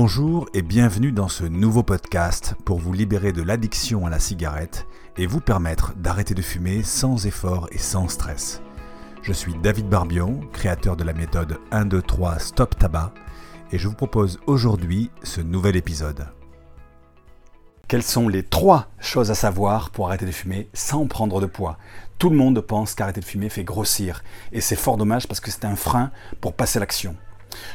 Bonjour et bienvenue dans ce nouveau podcast pour vous libérer de l'addiction à la cigarette et vous permettre d'arrêter de fumer sans effort et sans stress. Je suis David Barbion, créateur de la méthode 1, 2, 3 Stop Tabac et je vous propose aujourd'hui ce nouvel épisode. Quelles sont les trois choses à savoir pour arrêter de fumer sans prendre de poids? Tout le monde pense qu'arrêter de fumer fait grossir et c'est fort dommage parce que c'est un frein pour passer l'action.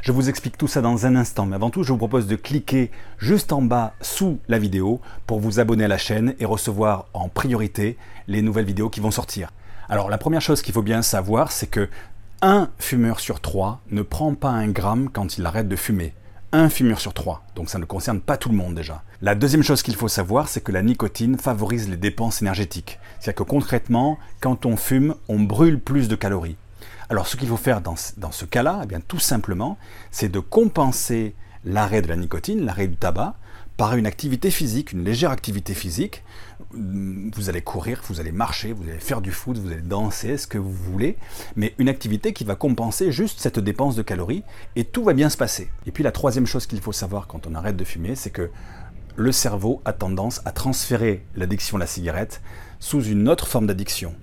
Je vous explique tout ça dans un instant, mais avant tout, je vous propose de cliquer juste en bas sous la vidéo pour vous abonner à la chaîne et recevoir en priorité les nouvelles vidéos qui vont sortir. Alors la première chose qu'il faut bien savoir, c'est que un fumeur sur trois ne prend pas un gramme quand il arrête de fumer. Un fumeur sur trois, donc ça ne concerne pas tout le monde déjà. La deuxième chose qu'il faut savoir, c'est que la nicotine favorise les dépenses énergétiques. C'est-à-dire que concrètement, quand on fume, on brûle plus de calories. Alors ce qu'il faut faire dans, ce cas-là, eh bien tout simplement, c'est de compenser l'arrêt de la nicotine, l'arrêt du tabac, par une activité physique, une légère activité physique. Vous allez courir, vous allez marcher, vous allez faire du foot, vous allez danser, ce que vous voulez, mais une activité qui va compenser juste cette dépense de calories et tout va bien se passer. Et puis la troisième chose qu'il faut savoir quand on arrête de fumer, c'est que le cerveau a tendance à transférer l'addiction à la cigarette sous une autre forme d'addiction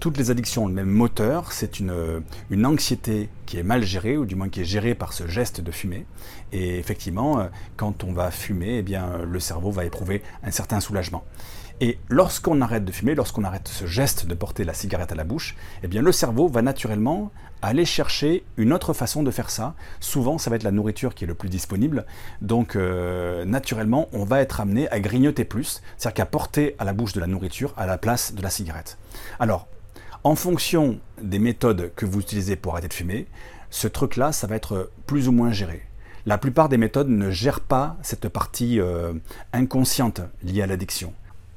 toutes les addictions ont le même moteur, c'est une, une, anxiété qui est mal gérée, ou du moins qui est gérée par ce geste de fumer. Et effectivement, euh, quand on va fumer, eh bien, le cerveau va éprouver un certain soulagement. Et lorsqu'on arrête de fumer, lorsqu'on arrête ce geste de porter la cigarette à la bouche, eh bien, le cerveau va naturellement aller chercher une autre façon de faire ça. Souvent, ça va être la nourriture qui est le plus disponible. Donc, euh, naturellement, on va être amené à grignoter plus, c'est-à-dire qu'à porter à la bouche de la nourriture à la place de la cigarette. Alors, en fonction des méthodes que vous utilisez pour arrêter de fumer, ce truc-là, ça va être plus ou moins géré. La plupart des méthodes ne gèrent pas cette partie euh, inconsciente liée à l'addiction.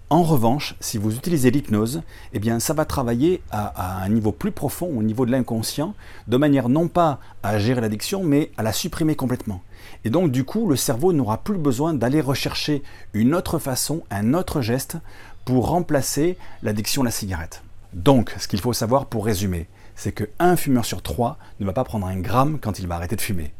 En revanche, si vous utilisez l'hypnose, eh bien, ça va travailler à, un niveau plus profond, au niveau de l'inconscient, de manière non pas à gérer l'addiction, mais à la supprimer complètement. Et donc, du coup, le cerveau n'aura plus besoin d'aller rechercher une autre façon, un autre geste pour remplacer l'addiction à la cigarette. Donc, ce qu'il faut savoir pour résumer, c'est qu'un fumeur sur trois ne va pas prendre un gramme quand il va arrêter de fumer.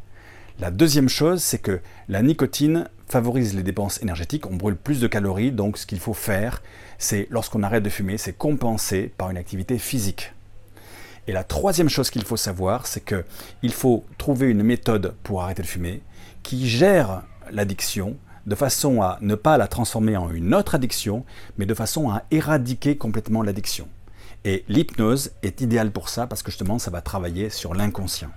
La deuxième chose, c'est que la nicotine favorise les dépenses énergétiques, on brûle plus de calories, donc ce qu'il faut faire, c'est lorsqu'on arrête de fumer, c'est compenser par une activité physique. Et la troisième chose qu'il faut savoir, c'est qu'il faut trouver une méthode pour arrêter de fumer qui gère l'addiction de façon à ne pas la transformer en une autre addiction, mais de façon à éradiquer complètement l'addiction. Et l'hypnose est idéale pour ça parce que justement ça va travailler sur l'inconscient.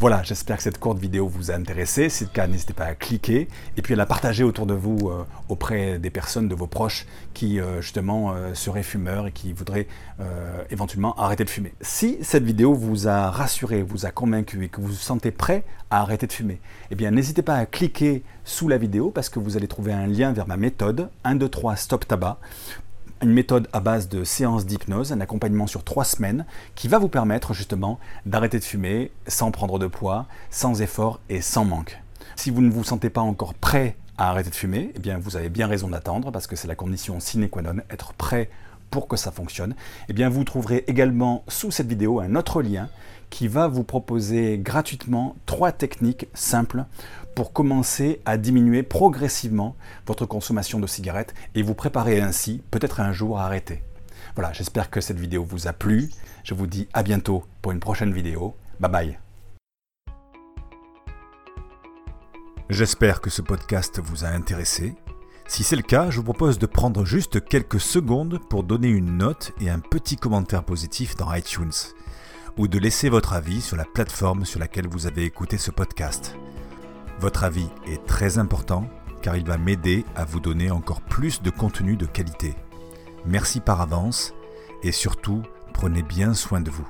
Voilà, j'espère que cette courte vidéo vous a intéressé. Si c'est le cas, n'hésitez pas à cliquer et puis à la partager autour de vous euh, auprès des personnes, de vos proches qui euh, justement euh, seraient fumeurs et qui voudraient éventuellement arrêter de fumer. Si cette vidéo vous a rassuré, vous a convaincu et que vous vous sentez prêt à arrêter de fumer, eh bien n'hésitez pas à cliquer sous la vidéo parce que vous allez trouver un lien vers ma méthode 1, 2, 3 Stop Tabac une méthode à base de séances d'hypnose, un accompagnement sur trois semaines qui va vous permettre justement d'arrêter de fumer sans prendre de poids, sans effort et sans manque. Si vous ne vous sentez pas encore prêt à arrêter de fumer, eh bien vous avez bien raison d'attendre parce que c'est la condition sine qua non, être prêt pour que ça fonctionne. Eh bien vous trouverez également sous cette vidéo un autre lien qui va vous proposer gratuitement trois techniques simples pour commencer à diminuer progressivement votre consommation de cigarettes et vous préparer ainsi peut-être un jour à arrêter. Voilà, j'espère que cette vidéo vous a plu. Je vous dis à bientôt pour une prochaine vidéo. Bye bye. J'espère que ce podcast vous a intéressé. Si c'est le cas, je vous propose de prendre juste quelques secondes pour donner une note et un petit commentaire positif dans iTunes ou de laisser votre avis sur la plateforme sur laquelle vous avez écouté ce podcast. Votre avis est très important car il va m'aider à vous donner encore plus de contenu de qualité. Merci par avance et surtout, prenez bien soin de vous.